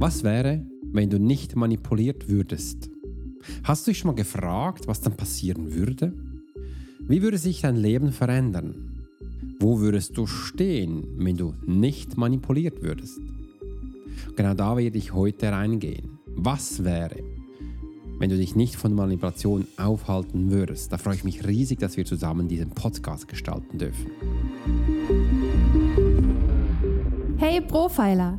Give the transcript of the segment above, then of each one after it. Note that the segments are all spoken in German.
Was wäre, wenn du nicht manipuliert würdest? Hast du dich schon mal gefragt, was dann passieren würde? Wie würde sich dein Leben verändern? Wo würdest du stehen, wenn du nicht manipuliert würdest? Genau da werde ich heute reingehen. Was wäre, wenn du dich nicht von Manipulation aufhalten würdest? Da freue ich mich riesig, dass wir zusammen diesen Podcast gestalten dürfen. Hey Profiler!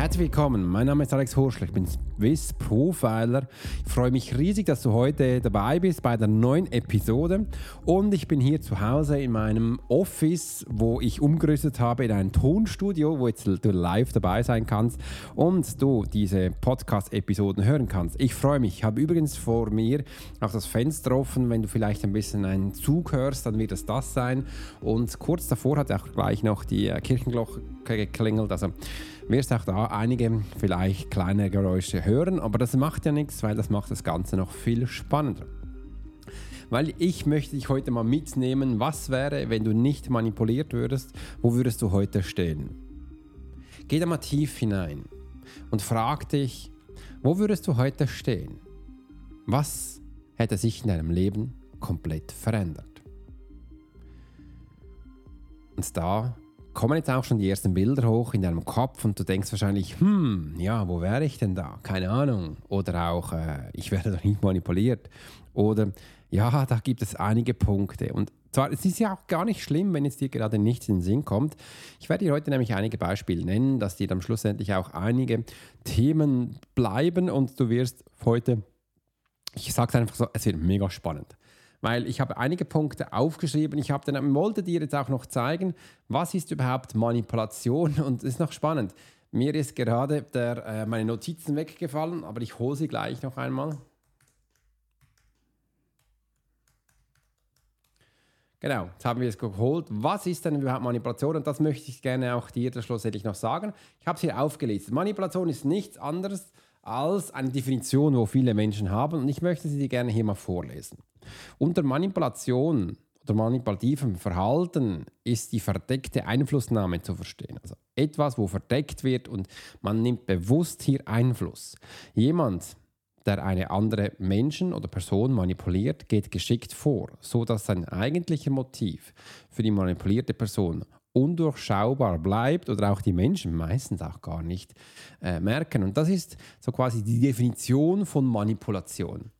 Herzlich willkommen, mein Name ist Alex Horschler, ich bin Swiss Profiler. Ich freue mich riesig, dass du heute dabei bist bei der neuen Episode. Und ich bin hier zu Hause in meinem Office, wo ich umgerüstet habe in ein Tonstudio, wo jetzt du live dabei sein kannst und du diese Podcast-Episoden hören kannst. Ich freue mich, ich habe übrigens vor mir auch das Fenster offen, wenn du vielleicht ein bisschen einen Zug hörst, dann wird es das sein. Und kurz davor hat auch gleich noch die Kirchenglocke geklingelt, also wirst auch da einige vielleicht kleine Geräusche hören, aber das macht ja nichts, weil das macht das Ganze noch viel spannender. Weil ich möchte dich heute mal mitnehmen, was wäre, wenn du nicht manipuliert würdest, wo würdest du heute stehen? Geh da mal tief hinein und frag dich, wo würdest du heute stehen? Was hätte sich in deinem Leben komplett verändert? Und da kommen jetzt auch schon die ersten Bilder hoch in deinem Kopf und du denkst wahrscheinlich, hm, ja, wo wäre ich denn da? Keine Ahnung. Oder auch, äh, ich werde doch nicht manipuliert. Oder ja, da gibt es einige Punkte. Und zwar, es ist ja auch gar nicht schlimm, wenn jetzt dir gerade nichts in den Sinn kommt. Ich werde dir heute nämlich einige Beispiele nennen, dass dir dann schlussendlich auch einige Themen bleiben und du wirst heute, ich sage es einfach so, es wird mega spannend weil ich habe einige Punkte aufgeschrieben. Ich habe dann, wollte dir jetzt auch noch zeigen, was ist überhaupt Manipulation und ist noch spannend. Mir ist gerade der, äh, meine Notizen weggefallen, aber ich hole sie gleich noch einmal. Genau, jetzt haben wir es geholt. Was ist denn überhaupt Manipulation? Und das möchte ich gerne auch dir schlussendlich noch sagen. Ich habe es hier aufgelistet. Manipulation ist nichts anderes als eine Definition, wo viele Menschen haben. Und ich möchte sie dir gerne hier mal vorlesen. Unter Manipulation oder manipulativem Verhalten ist die verdeckte Einflussnahme zu verstehen. Also etwas, wo verdeckt wird und man nimmt bewusst hier Einfluss. Jemand, der eine andere Menschen oder Person manipuliert, geht geschickt vor, so dass sein eigentlicher Motiv für die manipulierte Person undurchschaubar bleibt oder auch die Menschen meistens auch gar nicht äh, merken. Und das ist so quasi die Definition von Manipulation.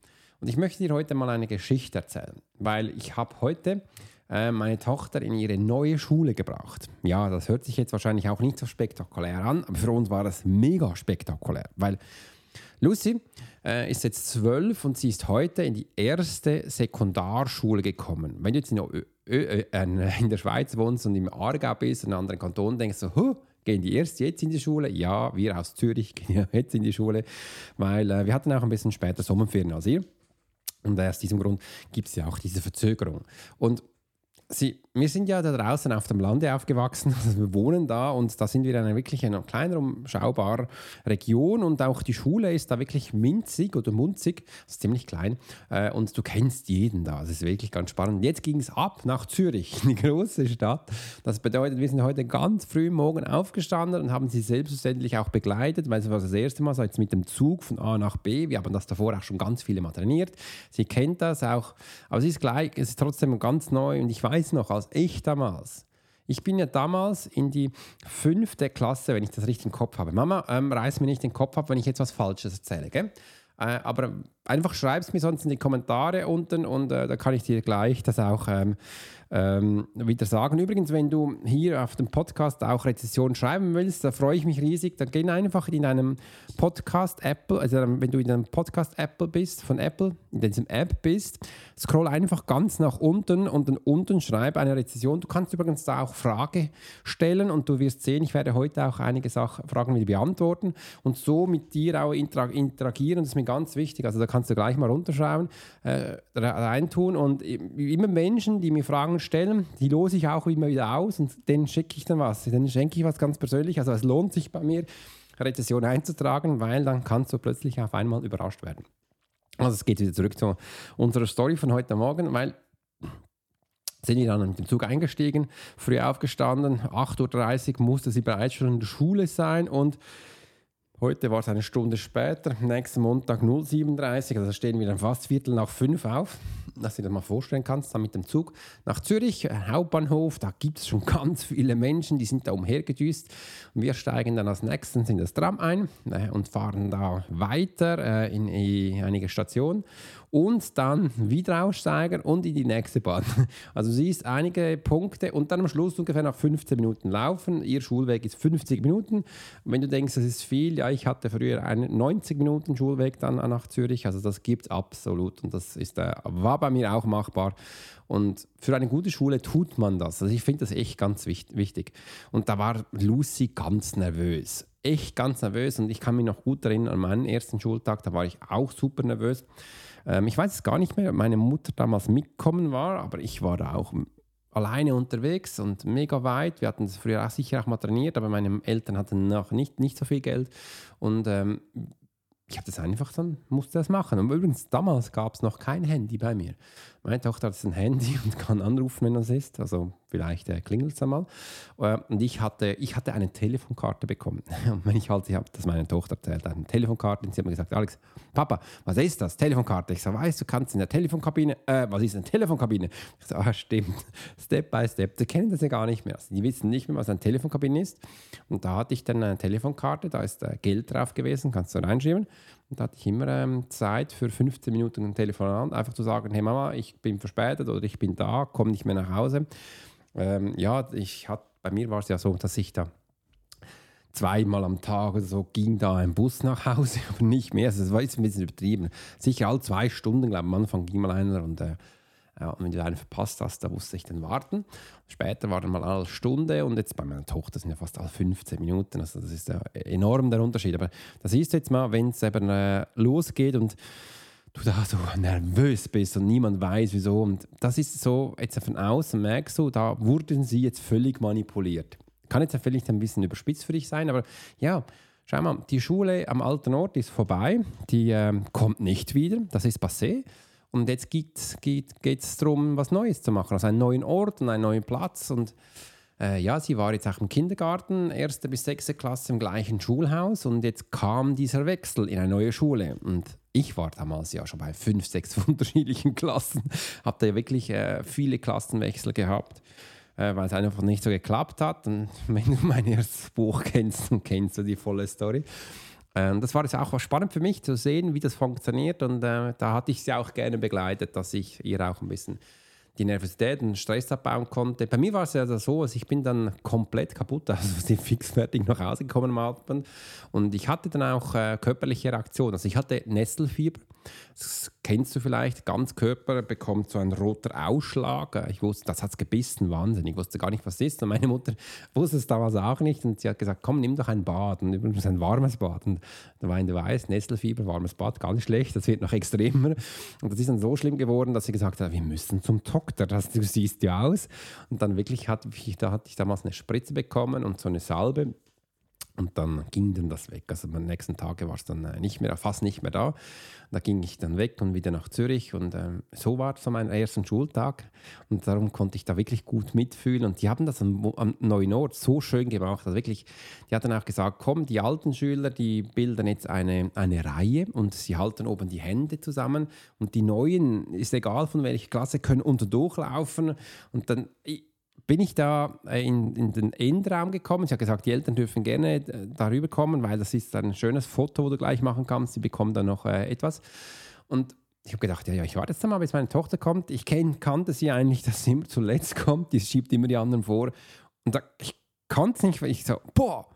Und ich möchte dir heute mal eine Geschichte erzählen, weil ich habe heute äh, meine Tochter in ihre neue Schule gebracht. Ja, das hört sich jetzt wahrscheinlich auch nicht so spektakulär an, aber für uns war das mega spektakulär, weil Lucy äh, ist jetzt zwölf und sie ist heute in die erste Sekundarschule gekommen. Wenn du jetzt in, Ö Ö in der Schweiz wohnst und im Aargau bist, in einem anderen Kanton, denkst du, huh, gehen die erst jetzt in die Schule? Ja, wir aus Zürich gehen jetzt in die Schule, weil äh, wir hatten auch ein bisschen später Sommerferien als ihr. Und aus diesem Grund gibt es ja auch diese Verzögerung. Und Sie, wir sind ja da draußen auf dem Lande aufgewachsen, also wir wohnen da und da sind wir in einer wirklich einer kleinen, umschaubaren Region und auch die Schule ist da wirklich minzig oder munzig, das ist ziemlich klein äh, und du kennst jeden da, das ist wirklich ganz spannend. Jetzt ging es ab nach Zürich, die große Stadt. Das bedeutet, wir sind heute ganz früh morgen aufgestanden und haben sie selbstverständlich auch begleitet, weil es war das erste Mal so jetzt mit dem Zug von A nach B. Wir haben das davor auch schon ganz viele Mal trainiert. Sie kennt das auch, aber es ist gleich, es ist trotzdem ganz neu und ich weiß, weiß noch, als ich damals Ich bin ja damals in die fünfte Klasse, wenn ich das richtig im Kopf habe. Mama, ähm, reiß mir nicht den Kopf ab, wenn ich jetzt was Falsches erzähle. Gell? Äh, aber einfach schreib es mir sonst in die Kommentare unten und äh, da kann ich dir gleich das auch ähm, ähm, wieder sagen. Übrigens, wenn du hier auf dem Podcast auch Rezessionen schreiben willst, da freue ich mich riesig. Dann geh einfach in einem Podcast Apple, also wenn du in einem Podcast Apple bist, von Apple, in diesem App bist, scroll einfach ganz nach unten und dann unten schreib eine Rezession. Du kannst übrigens da auch Frage stellen und du wirst sehen, ich werde heute auch einige Sachen, Fragen wieder beantworten und so mit dir auch interagieren. Das ist mir ganz wichtig. Also da kannst du gleich mal runterschauen, äh, reintun und immer Menschen, die mir Fragen stellen, die lose ich auch immer wieder aus und denen schicke ich dann was. Dann schenke ich was ganz persönlich. Also es lohnt sich bei mir, Rezession einzutragen, weil dann kannst du plötzlich auf einmal überrascht werden. Also es geht wieder zurück zu unserer Story von heute Morgen, weil sind wir dann mit dem Zug eingestiegen, früh aufgestanden, 8.30 Uhr musste sie bereits schon in der Schule sein und Heute war es eine Stunde später, nächsten Montag 037, also stehen wir dann fast Viertel nach fünf auf, dass du dir das mal vorstellen kannst, dann mit dem Zug nach Zürich, äh, Hauptbahnhof, da gibt es schon ganz viele Menschen, die sind da umhergedüst. Und wir steigen dann als nächstes in das Tram ein äh, und fahren da weiter äh, in, in einige Stationen und dann wieder aussteigen und in die nächste Bahn. Also siehst einige Punkte und dann am Schluss ungefähr nach 15 Minuten laufen. Ihr Schulweg ist 50 Minuten. Und wenn du denkst, das ist viel, ja, ich hatte früher einen 90 Minuten Schulweg dann nach Zürich, also das gibt es absolut und das ist, äh, war bei mir auch machbar. Und für eine gute Schule tut man das. Also ich finde das echt ganz wichtig. Und da war Lucy ganz nervös. Echt ganz nervös. Und ich kann mich noch gut erinnern an meinen ersten Schultag, da war ich auch super nervös. Ähm, ich weiß es gar nicht mehr, ob meine Mutter damals mitgekommen war, aber ich war da auch alleine unterwegs und mega weit. Wir hatten das früher auch sicher auch mal trainiert, aber meine Eltern hatten noch nicht, nicht so viel Geld. Und ähm, ich habe das einfach dann, musste das machen. Und übrigens, damals gab es noch kein Handy bei mir. Meine Tochter hat ein Handy und kann anrufen, wenn das ist. Also vielleicht äh, klingelt es einmal. Äh, und ich hatte, ich hatte eine Telefonkarte bekommen. Und wenn ich halt, ich habe das meiner Tochter erzählt, eine Telefonkarte. Und sie hat mir gesagt, Alex, Papa, was ist das? Telefonkarte. Ich sage, weißt du, kannst in der Telefonkabine, äh, was ist eine Telefonkabine? Ich sage, ah, stimmt. Step by Step. Die kennen das ja gar nicht mehr. Also die wissen nicht mehr, was eine Telefonkabine ist. Und da hatte ich dann eine Telefonkarte, da ist äh, Geld drauf gewesen, kannst du reinschreiben. Da hatte ich immer ähm, Zeit für 15 Minuten ein Telefonat, einfach zu sagen, hey Mama, ich bin verspätet oder ich bin da, komme nicht mehr nach Hause. Ähm, ja, ich hat, bei mir war es ja so, dass ich da zweimal am Tag oder so ging da ein Bus nach Hause, aber nicht mehr. Also, das war jetzt ein bisschen übertrieben. Sicher alle zwei Stunden, glaube ich, am Anfang ging mal einer und äh, ja, und wenn du einen verpasst hast, da musste ich dann warten. Später war dann mal alle Stunde und jetzt bei meiner Tochter sind ja fast alle 15 Minuten. Also das ist ja enorm der Unterschied. Aber das siehst du jetzt mal, wenn es eben äh, losgeht und du da so nervös bist und niemand weiß wieso. Und das ist so, jetzt von außen merkst du, da wurden sie jetzt völlig manipuliert. Kann jetzt vielleicht ein bisschen überspitzt für dich sein, aber ja, schau mal, die Schule am alten Ort ist vorbei, die äh, kommt nicht wieder, das ist passé. Und jetzt geht es darum, was Neues zu machen, also einen neuen Ort und einen neuen Platz. Und äh, ja, sie war jetzt auch im Kindergarten, erste bis sechste Klasse im gleichen Schulhaus und jetzt kam dieser Wechsel in eine neue Schule. Und ich war damals ja schon bei fünf, sechs unterschiedlichen Klassen, habe da ja wirklich äh, viele Klassenwechsel gehabt, äh, weil es einfach nicht so geklappt hat. Und wenn du mein erstes Buch kennst, dann kennst du die volle Story. Ähm, das war jetzt auch spannend für mich zu sehen, wie das funktioniert. Und äh, da hatte ich sie auch gerne begleitet, dass ich ihr auch ein bisschen die Nervosität und Stress abbauen konnte. Bei mir war es ja so, also ich bin dann komplett kaputt, also sie fix fertig nach Hause gekommen am Abend. Und ich hatte dann auch äh, körperliche Reaktionen. Also ich hatte Nesselfieber. Das kennst du vielleicht. Ganz Körper bekommt so ein roter Ausschlag. Ich wusste, das hat es gebissen, Wahnsinn. Ich wusste gar nicht, was das ist. Und meine Mutter wusste es damals auch nicht. Und sie hat gesagt, komm, nimm doch ein Bad. Und übrigens ein warmes Bad. Und da war du weißt, Nesselfieber, warmes Bad, ganz schlecht. Das wird noch extremer. Und das ist dann so schlimm geworden, dass sie gesagt hat, wir müssen zum Doktor. Das, du siehst ja aus. Und dann wirklich hatte da hatte ich damals eine Spritze bekommen und so eine Salbe. Und dann ging dann das weg. Also am nächsten Tage war es dann äh, nicht mehr, fast nicht mehr da. Da ging ich dann weg und wieder nach Zürich. Und ähm, so war es so mein erster Schultag. Und darum konnte ich da wirklich gut mitfühlen. Und die haben das am, am neuen Ort so schön gemacht. Also wirklich, die hatten auch gesagt, komm, die alten Schüler, die bilden jetzt eine, eine Reihe und sie halten oben die Hände zusammen. Und die neuen, ist egal von welcher Klasse, können unter durchlaufen. Und dann bin ich da äh, in, in den Innenraum gekommen. Ich habe gesagt, die Eltern dürfen gerne äh, darüber kommen, weil das ist ein schönes Foto, wo du gleich machen kannst. Sie bekommen dann noch äh, etwas. Und ich habe gedacht, ja, ja, ich warte jetzt mal, bis meine Tochter kommt. Ich kenn, kannte sie eigentlich, dass sie immer zuletzt kommt. Die schiebt immer die anderen vor. Und da, ich konnte es nicht, weil ich so, boah,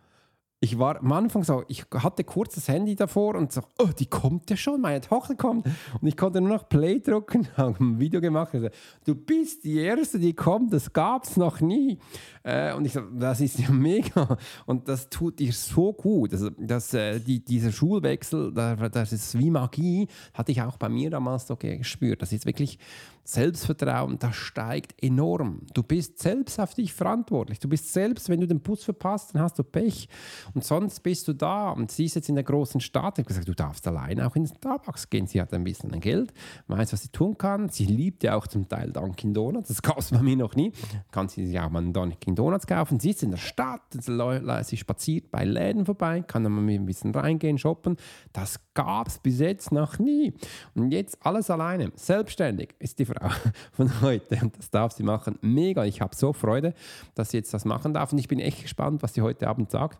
ich war am Anfang so, ich hatte kurz das Handy davor und so, oh, die kommt ja schon, meine Tochter kommt. Und ich konnte nur noch Play drücken, habe ein Video gemacht. Also, du bist die Erste, die kommt, das gab es noch nie. Äh, und ich so, das ist ja mega. Und das tut dir so gut. Also, das, äh, die, dieser Schulwechsel, das ist wie Magie, hatte ich auch bei mir damals so gespürt. Das ist wirklich Selbstvertrauen, das steigt enorm. Du bist selbst auf dich verantwortlich. Du bist selbst, wenn du den Bus verpasst, dann hast du Pech. Und sonst bist du da und sie ist jetzt in der großen Stadt. Ich habe gesagt, du darfst alleine auch in Starbucks gehen. Sie hat ein bisschen Geld, weiß, was sie tun kann. Sie liebt ja auch zum Teil Dunkin' Donuts. Das es bei mir noch nie. Kann sie sich auch mal einen Dunkin' Donuts kaufen. Sie ist in der Stadt, sie spaziert bei Läden vorbei, kann dann mal ein bisschen reingehen, shoppen. Das gab es bis jetzt noch nie. Und jetzt alles alleine, selbstständig ist die Frau von heute und das darf sie machen. Mega, ich habe so Freude, dass sie jetzt das machen darf und ich bin echt gespannt, was sie heute Abend sagt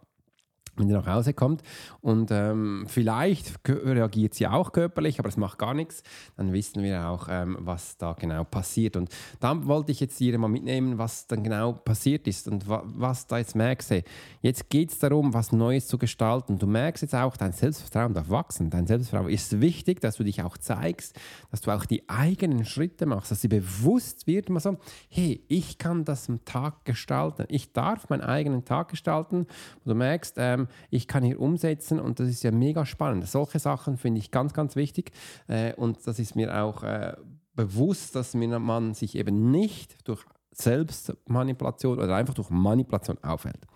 wenn sie nach Hause kommt. Und ähm, vielleicht reagiert sie auch körperlich, aber es macht gar nichts. Dann wissen wir auch, ähm, was da genau passiert. Und da wollte ich jetzt hier mal mitnehmen, was dann genau passiert ist und wa was da jetzt merkst. Jetzt geht es darum, was Neues zu gestalten. Du merkst jetzt auch, dein Selbstvertrauen darf wachsen. Dein Selbstvertrauen ist wichtig, dass du dich auch zeigst, dass du auch die eigenen Schritte machst, dass sie bewusst wird, immer so, hey, ich kann das am Tag gestalten. Ich darf meinen eigenen Tag gestalten. Und du merkst, ähm, ich kann hier umsetzen und das ist ja mega spannend. Solche Sachen finde ich ganz, ganz wichtig äh, und das ist mir auch äh, bewusst, dass man sich eben nicht durch Selbstmanipulation oder einfach durch Manipulation aufhält.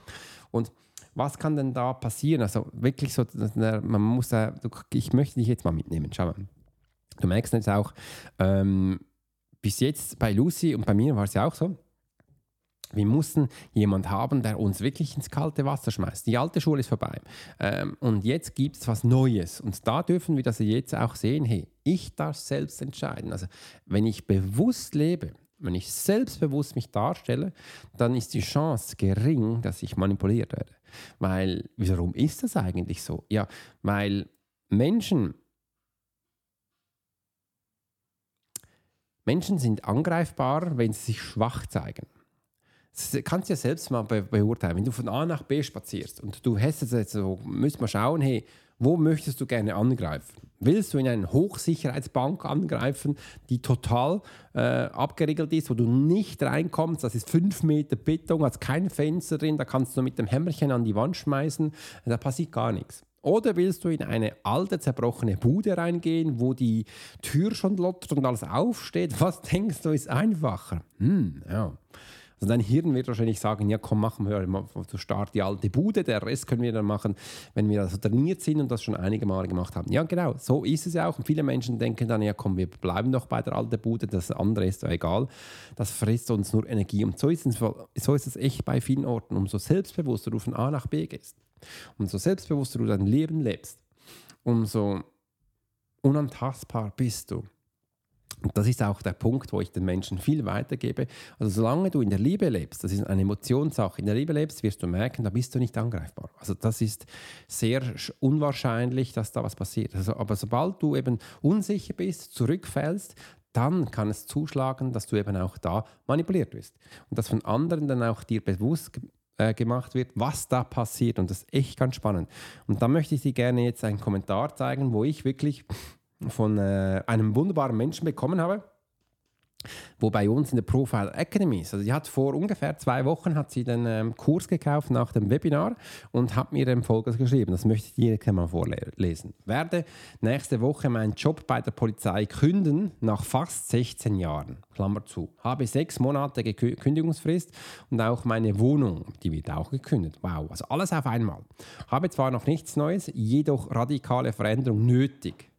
Und was kann denn da passieren? Also wirklich so, man muss, äh, ich möchte dich jetzt mal mitnehmen. Schau mal. Du merkst jetzt auch, ähm, bis jetzt bei Lucy und bei mir war es ja auch so, wir mussten jemanden haben, der uns wirklich ins kalte Wasser schmeißt. Die alte Schule ist vorbei. Ähm, und jetzt gibt es was Neues. Und da dürfen wir das jetzt auch sehen, hey, ich darf selbst entscheiden. Also wenn ich bewusst lebe, wenn ich selbstbewusst mich darstelle, dann ist die Chance gering, dass ich manipuliert werde. Weil, warum ist das eigentlich so? Ja, weil Menschen, Menschen sind angreifbar, wenn sie sich schwach zeigen. Das kannst du ja selbst mal be beurteilen. Wenn du von A nach B spazierst und du hast jetzt so, müssen wir schauen, hey, wo möchtest du gerne angreifen? Willst du in eine Hochsicherheitsbank angreifen, die total äh, abgeriegelt ist, wo du nicht reinkommst? Das ist fünf Meter Beton, hat kein Fenster drin, da kannst du mit dem Hämmerchen an die Wand schmeißen, da passiert gar nichts. Oder willst du in eine alte, zerbrochene Bude reingehen, wo die Tür schon lottert und alles aufsteht? Was denkst du, ist einfacher? Hm, ja. Also dein Hirn wird wahrscheinlich sagen, ja komm, machen wir so Start die alte Bude, der Rest können wir dann machen, wenn wir also trainiert sind und das schon einige Male gemacht haben. Ja genau, so ist es ja auch. Und viele Menschen denken dann, ja komm, wir bleiben doch bei der alten Bude, das andere ist ja egal, das frisst uns nur Energie. Und so ist es, so ist es echt bei vielen Orten. Umso selbstbewusster du von A nach B gehst, umso selbstbewusster du dein Leben lebst, umso unantastbar bist du. Und das ist auch der Punkt, wo ich den Menschen viel weitergebe. Also solange du in der Liebe lebst, das ist eine Emotionssache, in der Liebe lebst, wirst du merken, da bist du nicht angreifbar. Also das ist sehr unwahrscheinlich, dass da was passiert. Also, aber sobald du eben unsicher bist, zurückfällst, dann kann es zuschlagen, dass du eben auch da manipuliert wirst. Und dass von anderen dann auch dir bewusst äh, gemacht wird, was da passiert. Und das ist echt ganz spannend. Und da möchte ich dir gerne jetzt einen Kommentar zeigen, wo ich wirklich von äh, einem wunderbaren Menschen bekommen habe, wo bei uns in der Profile Academy ist. Also die hat vor ungefähr zwei Wochen hat sie den ähm, Kurs gekauft nach dem Webinar und hat mir dann Folgendes geschrieben. Das möchte ich dir mal vorlesen. Werde nächste Woche meinen Job bei der Polizei künden nach fast 16 Jahren. Klammer zu. Habe sechs Monate Kündigungsfrist und auch meine Wohnung, die wird auch gekündigt. Wow, also alles auf einmal. Habe zwar noch nichts Neues, jedoch radikale Veränderung nötig.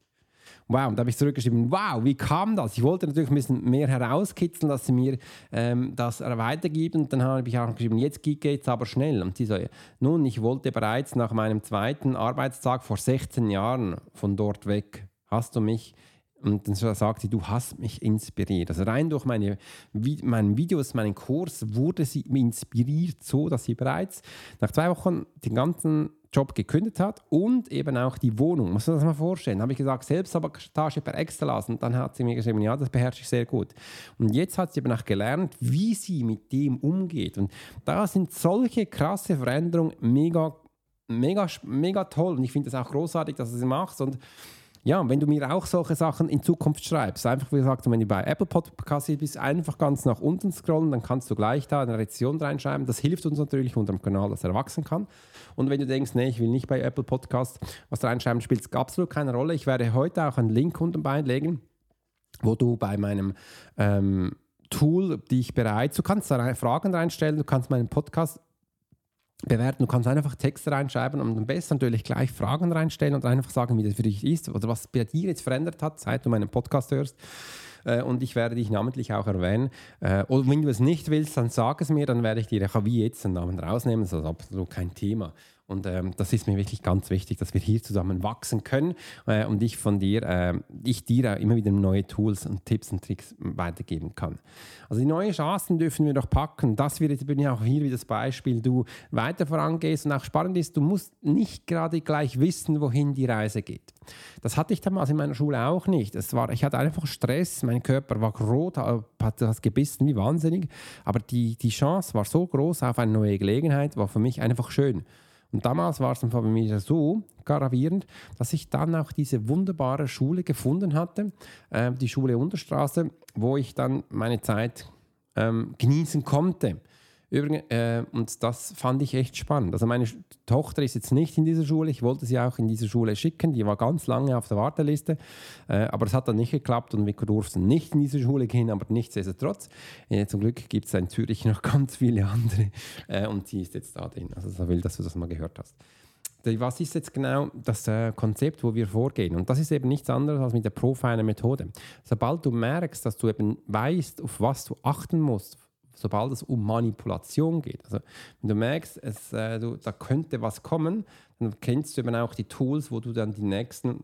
Wow, und da habe ich zurückgeschrieben, wow, wie kam das? Ich wollte natürlich ein bisschen mehr herauskitzeln, dass sie mir ähm, das weitergibt. Und dann habe ich auch geschrieben, jetzt geht es aber schnell. Und sie so, nun, ich wollte bereits nach meinem zweiten Arbeitstag vor 16 Jahren von dort weg. Hast du mich Und dann sagt sie, du hast mich inspiriert. Also rein durch meine, meine Videos, meinen Kurs wurde sie inspiriert, so dass sie bereits nach zwei Wochen den ganzen Job gekündigt hat und eben auch die Wohnung. Muss man das mal vorstellen. Habe ich gesagt, Selbstsabotage per Excel Und dann hat sie mir geschrieben, ja, das beherrsche ich sehr gut. Und jetzt hat sie eben auch gelernt, wie sie mit dem umgeht. Und da sind solche krasse Veränderungen mega, mega, mega toll. Und ich finde es auch großartig, dass du sie machst. Und ja, wenn du mir auch solche Sachen in Zukunft schreibst, einfach wie gesagt, wenn du bei Apple Podcasts bist, einfach ganz nach unten scrollen, dann kannst du gleich da eine Rezession reinschreiben. Das hilft uns natürlich unserem Kanal, dass er wachsen kann. Und wenn du denkst, nee, ich will nicht bei Apple Podcasts was reinschreiben, spielt es absolut keine Rolle. Ich werde heute auch einen Link unten beilegen, wo du bei meinem ähm, Tool dich bereits, du kannst da Fragen reinstellen, du kannst meinen Podcast bewerten. Du kannst einfach Texte reinschreiben und am besten natürlich gleich Fragen reinstellen und einfach sagen, wie das für dich ist oder was bei dir jetzt verändert hat, seit du meinen Podcast hörst. Äh, und ich werde dich namentlich auch erwähnen. Äh, oder wenn du es nicht willst, dann sag es mir, dann werde ich dir wie jetzt den Namen rausnehmen. Das ist absolut kein Thema. Und ähm, das ist mir wirklich ganz wichtig, dass wir hier zusammen wachsen können äh, und ich von dir, äh, ich dir immer wieder neue Tools und Tipps und Tricks weitergeben kann. Also die neuen Chancen dürfen wir doch packen. Das wird, bin ja auch hier wie das Beispiel, du weiter vorangehst und auch spannend ist, du musst nicht gerade gleich wissen, wohin die Reise geht. Das hatte ich damals in meiner Schule auch nicht. Es war, ich hatte einfach Stress, mein Körper war rot, hat das gebissen wie wahnsinnig, aber die, die Chance war so groß auf eine neue Gelegenheit, war für mich einfach schön. Und damals war es bei mir so gravierend, dass ich dann auch diese wunderbare Schule gefunden hatte, äh, die Schule Unterstraße, wo ich dann meine Zeit ähm, genießen konnte. Übrigens, äh, und das fand ich echt spannend. Also meine Tochter ist jetzt nicht in dieser Schule. Ich wollte sie auch in diese Schule schicken. Die war ganz lange auf der Warteliste. Äh, aber es hat dann nicht geklappt und wir durften nicht in diese Schule gehen. Aber nichtsdestotrotz, äh, zum Glück gibt es in Zürich noch ganz viele andere. Äh, und sie ist jetzt da drin. Also so will, dass du das mal gehört hast. Was ist jetzt genau das äh, Konzept, wo wir vorgehen? Und das ist eben nichts anderes als mit der Profiler-Methode. Sobald du merkst, dass du eben weißt, auf was du achten musst, sobald es um Manipulation geht. Also wenn du merkst, es, äh, du, da könnte was kommen, dann kennst du eben auch die Tools, wo du dann die nächsten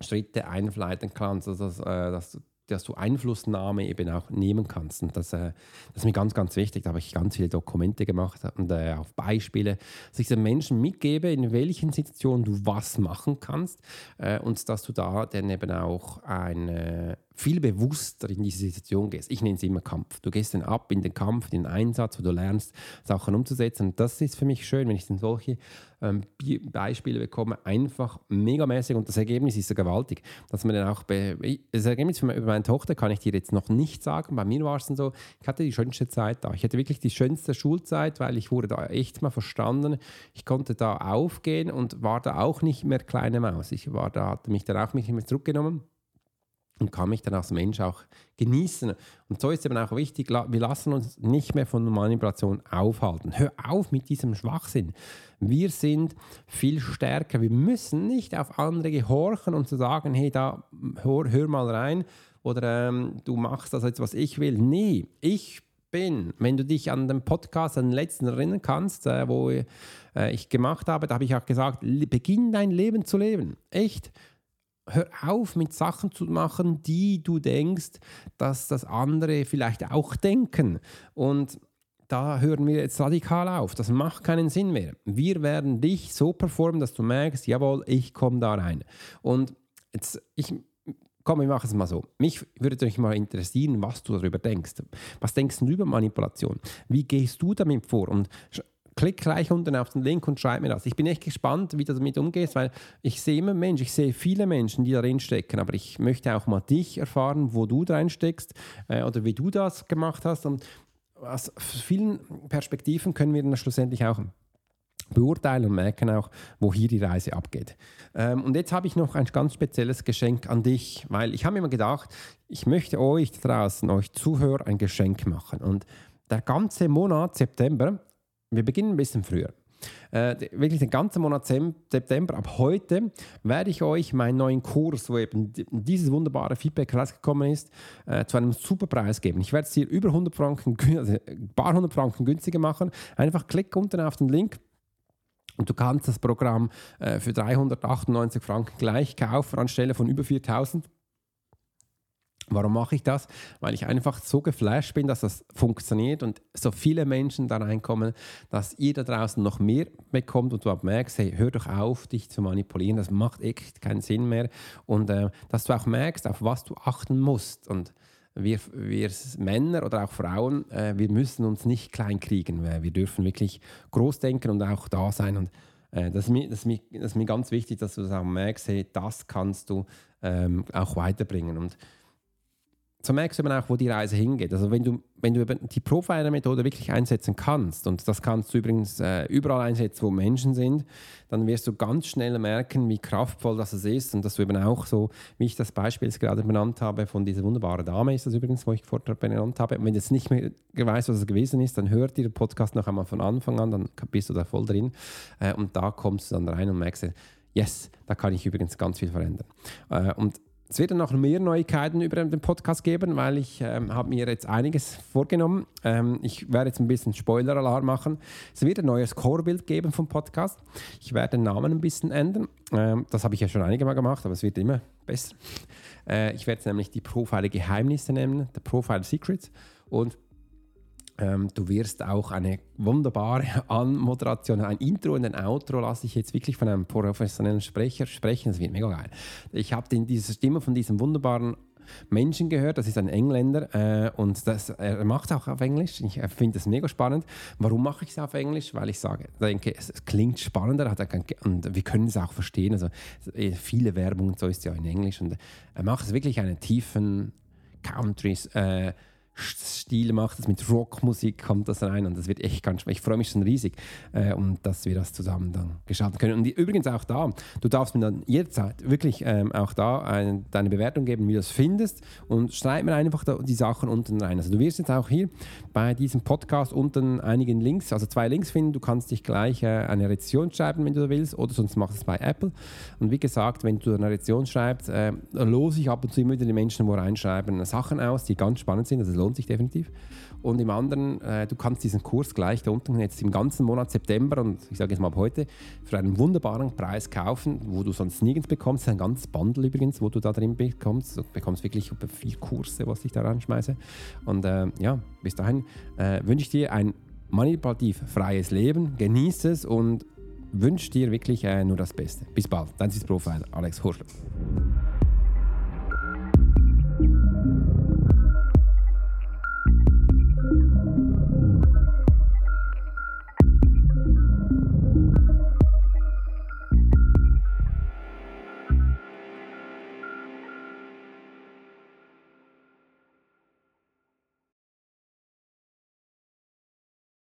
Schritte einleiten kannst. Also dass, äh, dass du dass du Einflussnahme eben auch nehmen kannst. Und das, äh, das ist mir ganz, ganz wichtig. Da habe ich ganz viele Dokumente gemacht und äh, auch Beispiele, dass ich den Menschen mitgebe, in welchen Situationen du was machen kannst äh, und dass du da dann eben auch ein viel bewusster in diese Situation gehst. Ich nenne es immer Kampf. Du gehst dann ab in den Kampf, in den Einsatz, wo du lernst, Sachen umzusetzen. Und das ist für mich schön, wenn ich dann solche ähm, Beispiele bekomme, einfach megamäßig und das Ergebnis ist so gewaltig, dass man dann auch, das Ergebnis für meine Tochter kann ich dir jetzt noch nicht sagen, bei mir war es dann so, ich hatte die schönste Zeit da, ich hatte wirklich die schönste Schulzeit, weil ich wurde da echt mal verstanden, ich konnte da aufgehen und war da auch nicht mehr kleine Maus, ich war da, hatte mich dann auch nicht mehr zurückgenommen und kann mich dann als Mensch auch genießen. Und so ist eben auch wichtig, wir lassen uns nicht mehr von Manipulation aufhalten. Hör auf mit diesem Schwachsinn. Wir sind viel stärker. Wir müssen nicht auf andere gehorchen und zu sagen, hey, da hör, hör mal rein oder ähm, du machst das jetzt, was ich will. Nee, ich bin, wenn du dich an den Podcast, an den letzten erinnern kannst, äh, wo äh, ich gemacht habe, da habe ich auch gesagt, beginn dein Leben zu leben. Echt hör auf mit Sachen zu machen, die du denkst, dass das andere vielleicht auch denken. Und da hören wir jetzt radikal auf. Das macht keinen Sinn mehr. Wir werden dich so performen, dass du merkst, jawohl, ich komme da rein. Und jetzt, ich, komm, wir machen es mal so. Mich würde euch mal interessieren, was du darüber denkst. Was denkst du über Manipulation? Wie gehst du damit vor? Und klick gleich unten auf den Link und schreib mir das. Ich bin echt gespannt, wie du damit umgehst, weil ich sehe immer Menschen, ich sehe viele Menschen, die darin stecken, aber ich möchte auch mal dich erfahren, wo du drin steckst äh, oder wie du das gemacht hast. Und aus vielen Perspektiven können wir dann schlussendlich auch beurteilen und merken auch, wo hier die Reise abgeht. Ähm, und jetzt habe ich noch ein ganz spezielles Geschenk an dich, weil ich habe mir immer gedacht, ich möchte euch draußen, euch Zuhörer, ein Geschenk machen. Und der ganze Monat September wir beginnen ein bisschen früher. Äh, wirklich den ganzen Monat September, ab heute, werde ich euch meinen neuen Kurs, wo eben dieses wunderbare Feedback rausgekommen ist, äh, zu einem super Preis geben. Ich werde es dir über 100 Franken, also ein paar hundert Franken günstiger machen. Einfach klick unten auf den Link. Und du kannst das Programm äh, für 398 Franken gleich kaufen anstelle von über 4000. Warum mache ich das? Weil ich einfach so geflasht bin, dass das funktioniert und so viele Menschen da reinkommen, dass ihr da draußen noch mehr bekommt und du auch merkst, hey, hör doch auf, dich zu manipulieren, das macht echt keinen Sinn mehr. Und äh, dass du auch merkst, auf was du achten musst. Und wir, wir Männer oder auch Frauen, äh, wir müssen uns nicht klein kriegen. Wir dürfen wirklich groß denken und auch da sein. Und äh, das, ist mir, das, ist mir, das ist mir ganz wichtig, dass du das auch merkst, hey, das kannst du ähm, auch weiterbringen. Und so merkst du eben auch, wo die Reise hingeht. Also wenn du, wenn du die Profiler-Methode wirklich einsetzen kannst, und das kannst du übrigens äh, überall einsetzen, wo Menschen sind, dann wirst du ganz schnell merken, wie kraftvoll das ist und dass du eben auch so, wie ich das Beispiel gerade benannt habe, von dieser wunderbaren Dame ist das übrigens, wo ich vorher benannt habe. Und wenn du jetzt nicht mehr weißt, was es gewesen ist, dann hört dir den Podcast noch einmal von Anfang an, dann bist du da voll drin äh, und da kommst du dann rein und merkst, yes, da kann ich übrigens ganz viel verändern. Äh, und es wird noch mehr Neuigkeiten über den Podcast geben, weil ich ähm, habe mir jetzt einiges vorgenommen. Ähm, ich werde jetzt ein bisschen Spoiler-Alarm machen. Es wird ein neues Core-Bild geben vom Podcast. Ich werde den Namen ein bisschen ändern. Ähm, das habe ich ja schon einige Mal gemacht, aber es wird immer besser. Äh, ich werde nämlich die Profile Geheimnisse nennen, der Profile Secrets. Und ähm, du wirst auch eine wunderbare Anmoderation, ein Intro und ein Outro lasse ich jetzt wirklich von einem professionellen Sprecher sprechen. Das wird mega geil. Ich habe diese Stimme von diesem wunderbaren Menschen gehört, das ist ein Engländer äh, und das, er macht es auch auf Englisch. Ich äh, finde das mega spannend. Warum mache ich es auf Englisch? Weil ich sage, denke, es, es klingt spannender hat er und wir können es auch verstehen. Also äh, viele Werbung so ist ja in Englisch und er macht es wirklich einen tiefen Countries. Äh, Stil macht, das mit Rockmusik kommt das rein und das wird echt ganz Ich freue mich schon riesig, äh, um dass wir das zusammen dann gestalten können. Und die, übrigens auch da, du darfst mir dann jederzeit wirklich ähm, auch da eine, deine Bewertung geben, wie du das findest und schreib mir einfach da, die Sachen unten rein. Also du wirst jetzt auch hier bei diesem Podcast unten einigen Links, also zwei Links finden. Du kannst dich gleich äh, eine Rezession schreiben, wenn du willst, oder sonst machst du es bei Apple. Und wie gesagt, wenn du eine Rezession schreibst, äh, lose ich ab und zu immer wieder die Menschen, wo reinschreiben, Sachen aus, die ganz spannend sind. Also lohnt sich definitiv. Und im anderen, äh, du kannst diesen Kurs gleich da unten jetzt im ganzen Monat September und ich sage jetzt mal ab heute für einen wunderbaren Preis kaufen, wo du sonst nirgends bekommst. Ein ganzes Bundle übrigens, wo du da drin bekommst. Du bekommst wirklich vier Kurse, was ich da reinschmeiße. Und äh, ja, bis dahin äh, wünsche ich dir ein manipulativ freies Leben. Genieße es und wünsche dir wirklich äh, nur das Beste. Bis bald. Dein ist Profiler Alex Horschler.